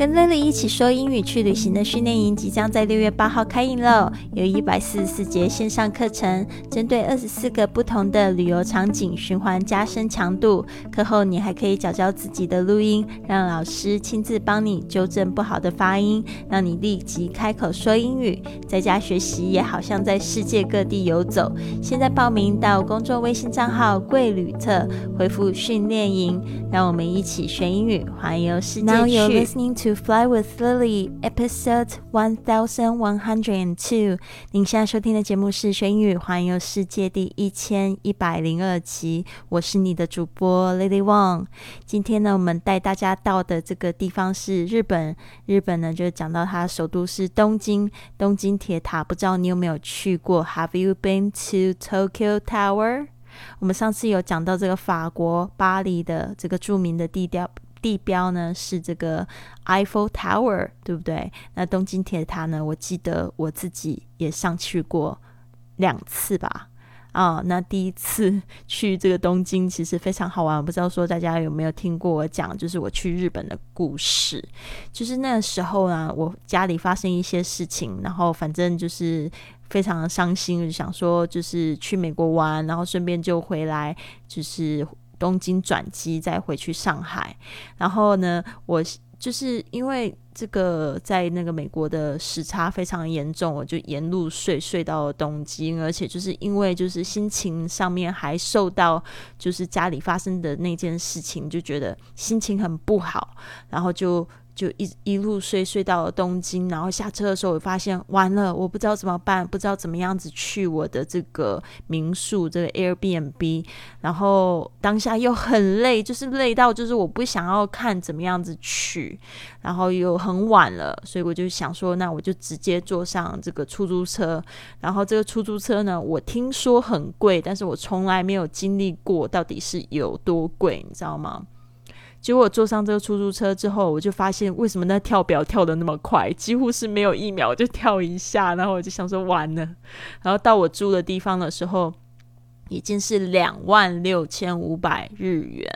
跟 Lily 一起说英语去旅行的训练营即将在六月八号开营喽！有一百四十四节线上课程，针对二十四个不同的旅游场景循环加深强度。课后你还可以找找自己的录音，让老师亲自帮你纠正不好的发音，让你立即开口说英语。在家学习也好像在世界各地游走。现在报名到公众微信账号“贵旅特”，回复“训练营”，让我们一起学英语，环游世界去。Fly with Lily, episode one thousand one hundred and two。您现在收听的节目是《学英语环游世界》第一千一百零二集。我是你的主播 Lily Wang。今天呢，我们带大家到的这个地方是日本。日本呢，就讲到它首都是东京，东京铁塔。不知道你有没有去过？Have you been to Tokyo Tower？我们上次有讲到这个法国巴黎的这个著名的地标。地标呢是这个 Eiffel Tower，对不对？那东京铁塔呢？我记得我自己也上去过两次吧。啊，那第一次去这个东京其实非常好玩。不知道说大家有没有听过我讲，就是我去日本的故事。就是那时候呢，我家里发生一些事情，然后反正就是非常的伤心，就想说就是去美国玩，然后顺便就回来，就是。东京转机再回去上海，然后呢，我就是因为这个在那个美国的时差非常严重，我就沿路睡睡到了东京，而且就是因为就是心情上面还受到就是家里发生的那件事情，就觉得心情很不好，然后就。就一一路睡睡到了东京，然后下车的时候，我发现完了，我不知道怎么办，不知道怎么样子去我的这个民宿这个 Airbnb，然后当下又很累，就是累到就是我不想要看怎么样子去，然后又很晚了，所以我就想说，那我就直接坐上这个出租车，然后这个出租车呢，我听说很贵，但是我从来没有经历过到底是有多贵，你知道吗？结果坐上这个出租车之后，我就发现为什么那跳表跳的那么快，几乎是没有一秒就跳一下。然后我就想说完了。然后到我住的地方的时候，已经是两万六千五百日元。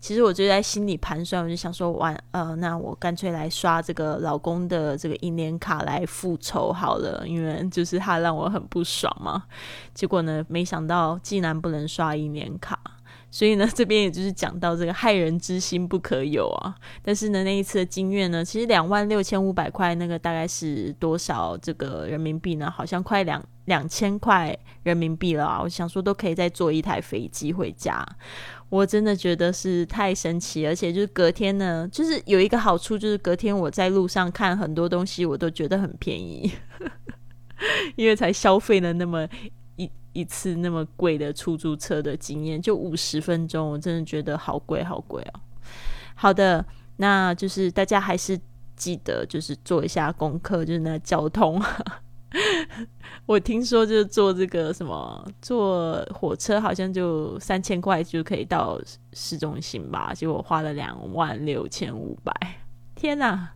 其实我就在心里盘算，我就想说完，呃，那我干脆来刷这个老公的这个银联卡来复仇好了，因为就是他让我很不爽嘛。结果呢，没想到竟然不能刷银联卡。所以呢，这边也就是讲到这个害人之心不可有啊。但是呢，那一次的经验呢，其实两万六千五百块，那个大概是多少这个人民币呢？好像快两两千块人民币了啊！我想说都可以再坐一台飞机回家，我真的觉得是太神奇。而且就是隔天呢，就是有一个好处，就是隔天我在路上看很多东西，我都觉得很便宜，因为才消费了那么。一次那么贵的出租车的经验，就五十分钟，我真的觉得好贵好贵哦。好的，那就是大家还是记得就是做一下功课，就是那交通。我听说就是坐这个什么坐火车，好像就三千块就可以到市中心吧，结果花了两万六千五百，天哪！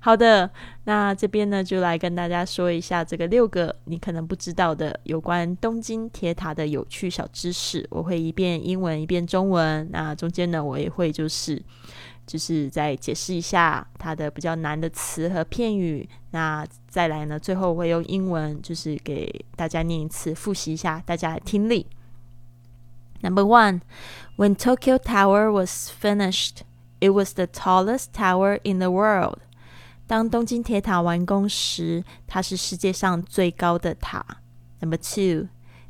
好的，那这边呢就来跟大家说一下这个六个你可能不知道的有关东京铁塔的有趣小知识。我会一遍英文一遍中文，那中间呢我也会就是就是再解释一下它的比较难的词和片语。那再来呢，最后我会用英文就是给大家念一次，复习一下大家的听力。Number one, when Tokyo Tower was finished, it was the tallest tower in the world. 当东京铁塔完工时，它是世界上最高的塔。Number two,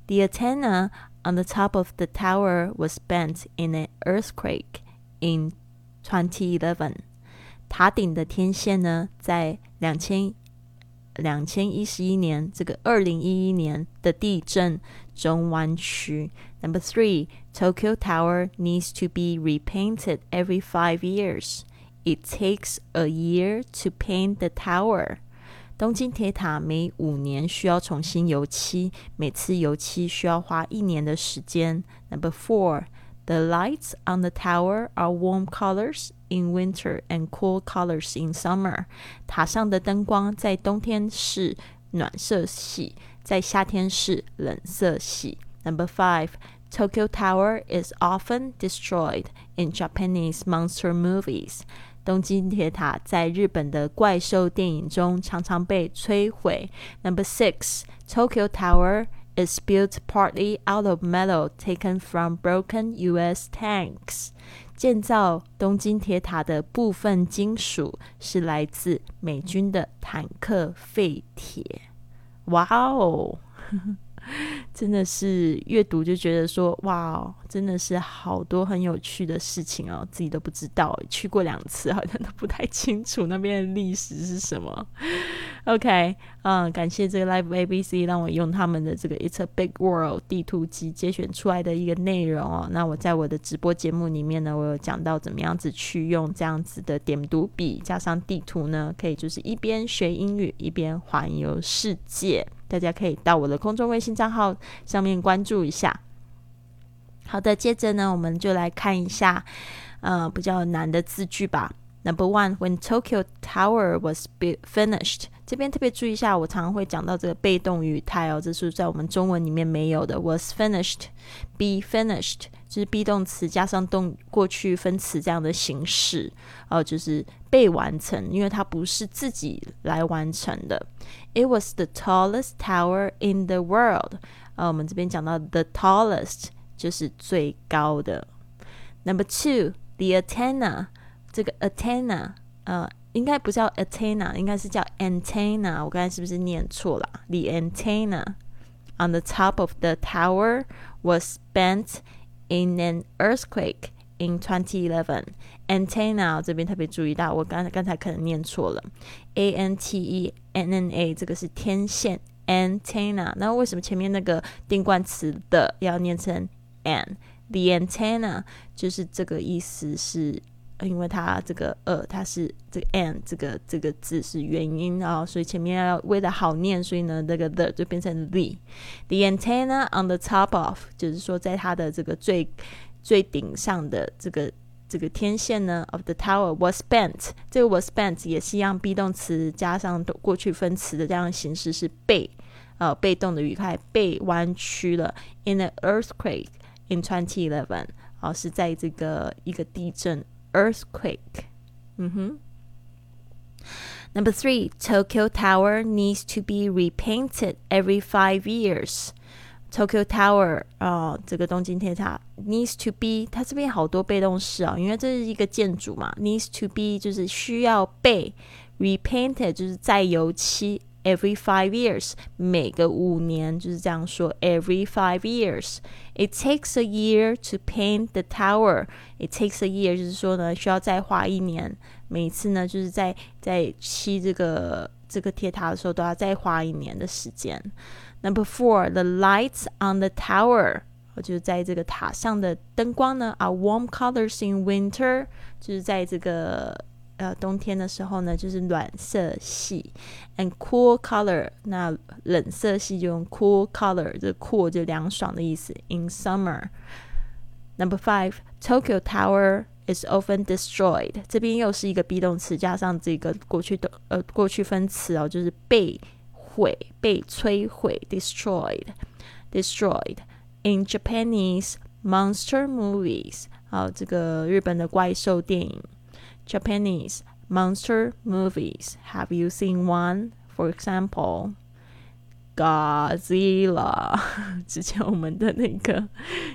the antenna on the top of the tower was bent in an earthquake in 2011. 塔顶的天线呢，在两千两千一十一年这个二零一一年的地震中弯曲。Number three, Tokyo Tower needs to be repainted every five years. It takes a year to paint the tower. 东京铁塔每五年需要重新油漆，每次油漆需要花一年的时间。Number four, the lights on the tower are warm colors in winter and cool colors in summer. 塔上的灯光在冬天是暖色系，在夏天是冷色系。Number five, Tokyo Tower is often destroyed in Japanese monster movies. 东京铁塔在日本的怪兽电影中常常被摧毁。Number six, Tokyo Tower is built partly out of metal taken from broken U.S. tanks. 建造东京铁塔的部分金属是来自美军的坦克废铁。哇哦！真的是阅读就觉得说哇哦，真的是好多很有趣的事情哦，自己都不知道，去过两次好像都不太清楚那边的历史是什么。OK，嗯，感谢这个 Live ABC 让我用他们的这个 It's a Big World 地图集节选出来的一个内容哦。那我在我的直播节目里面呢，我有讲到怎么样子去用这样子的点读笔加上地图呢，可以就是一边学英语一边环游世界。大家可以到我的空中微信账号上面关注一下。好的，接着呢，我们就来看一下，呃，比较难的字句吧。Number one, when Tokyo Tower was finished，这边特别注意一下，我常常会讲到这个被动语态哦，这是在我们中文里面没有的。Was finished，be finished，就是 be 动词加上动过去分词这样的形式，哦，就是被完成，因为它不是自己来完成的。It was the tallest tower in the world，呃，我们这边讲到 the tallest 就是最高的。Number two, the antenna。这个 antenna，呃，应该不叫 antenna，应该是叫 antenna。我刚才是不是念错了？The antenna on the top of the tower was bent in an earthquake in 2011. Antenna 这边特别注意到，我刚才刚才可能念错了，a n t e n n a 这个是天线 antenna。那为什么前面那个定冠词的要念成 and the antenna 就是这个意思是。因为它这个呃，它是这个 and 这个这个字是元音啊，所以前面要为了好念，所以呢，这个 the 就变成 the。The antenna on the top of，就是说在它的这个最最顶上的这个这个天线呢，of the tower was bent。这个 was bent 也是一样，be 动词加上过去分词的这样形式是被呃被动的语态被弯曲了。In an earthquake in 2011，啊是在这个一个地震。earthquake. Mm-hmm. Number three, Tokyo Tower needs to be repainted every five years. Tokyo Tower 啊、呃，这个东京铁塔 needs to be，它这边好多被动式啊，因为这是一个建筑嘛，needs to be 就是需要被 repainted，就是再油漆 every five years，每个五年就是这样说，every five years。It takes a year to paint the tower. It takes a year，就是说呢，需要再花一年。每次呢，就是在在漆这个这个铁塔的时候，都要再花一年的时间。Number four, the lights on the tower，就是在这个塔上的灯光呢，are warm colors in winter，就是在这个 呃，冬天的时候呢，就是暖色系，and cool color。那冷色系就用 cool color，这 cool 就凉爽的意思。In summer。Number five, Tokyo Tower is often destroyed。这边又是一个 be 动词加上这个过去的呃过去分词哦，就是被毁、被摧毁，destroyed。destroyed in Japanese monster movies。好，这个日本的怪兽电影。Japanese monster movies. Have you seen one? For example, Godzilla。之前我们的那个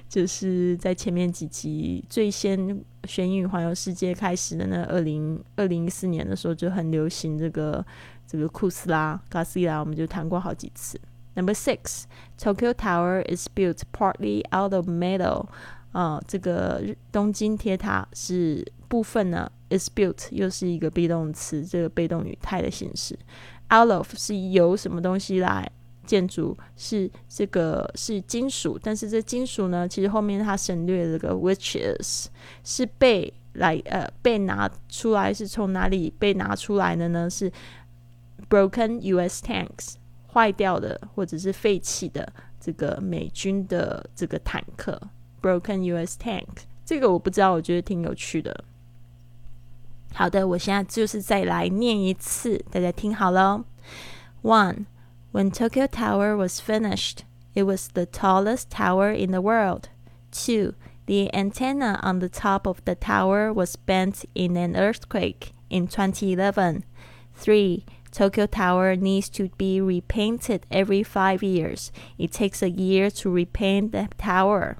就是在前面几集最先玄宇环游世界开始的那二零二零一四年的时候就很流行这个这个库斯拉 Godzilla，我们就谈过好几次。Number six, Tokyo Tower is built partly out of metal. 啊，这个东京铁塔是部分呢，is built 又是一个 be 动词，这个被动语态的形式。Out of 是由什么东西来建筑？是这个是金属，但是这金属呢，其实后面它省略了个 which is 是被来呃被拿出来，是从哪里被拿出来的呢？是 broken U.S. tanks 坏掉的或者是废弃的这个美军的这个坦克。Broken U.S. tank，这个我不知道，我觉得挺有趣的。好的，我现在就是再来念一次，大家听好了。One, when Tokyo Tower was finished, it was the tallest tower in the world. Two, The antenna on the top of the tower was bent in an earthquake in 2011. 3. Tokyo Tower needs to be repainted every five years. It takes a year to repaint the tower.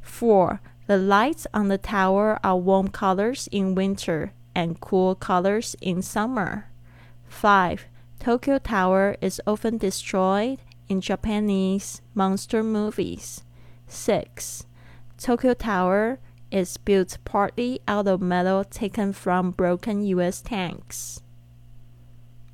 4. The lights on the tower are warm colors in winter and cool colors in summer. 5. Tokyo Tower is often destroyed in Japanese monster movies. 6. Tokyo Tower is built partly out of metal taken from broken US tanks.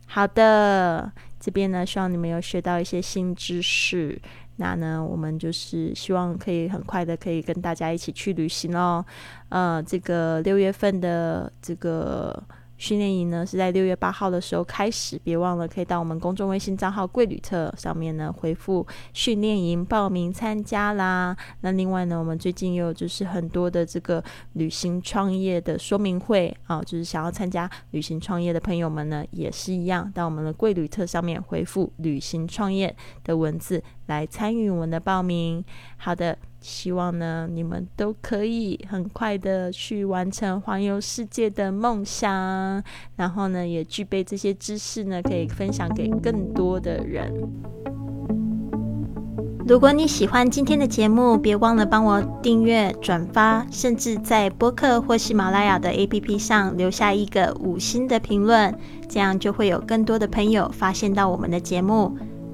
好的，这边呢，希望你们有学到一些新知识。 那呢，我们就是希望可以很快的可以跟大家一起去旅行哦。呃，这个六月份的这个。训练营呢是在六月八号的时候开始，别忘了可以到我们公众微信账号“贵旅特”上面呢回复“训练营报名参加啦”。那另外呢，我们最近有就是很多的这个旅行创业的说明会啊，就是想要参加旅行创业的朋友们呢，也是一样，到我们的“贵旅特”上面回复“旅行创业”的文字来参与我们的报名。好的。希望呢，你们都可以很快的去完成环游世界的梦想，然后呢，也具备这些知识呢，可以分享给更多的人。如果你喜欢今天的节目，别忘了帮我订阅、转发，甚至在播客或喜马拉雅的 APP 上留下一个五星的评论，这样就会有更多的朋友发现到我们的节目。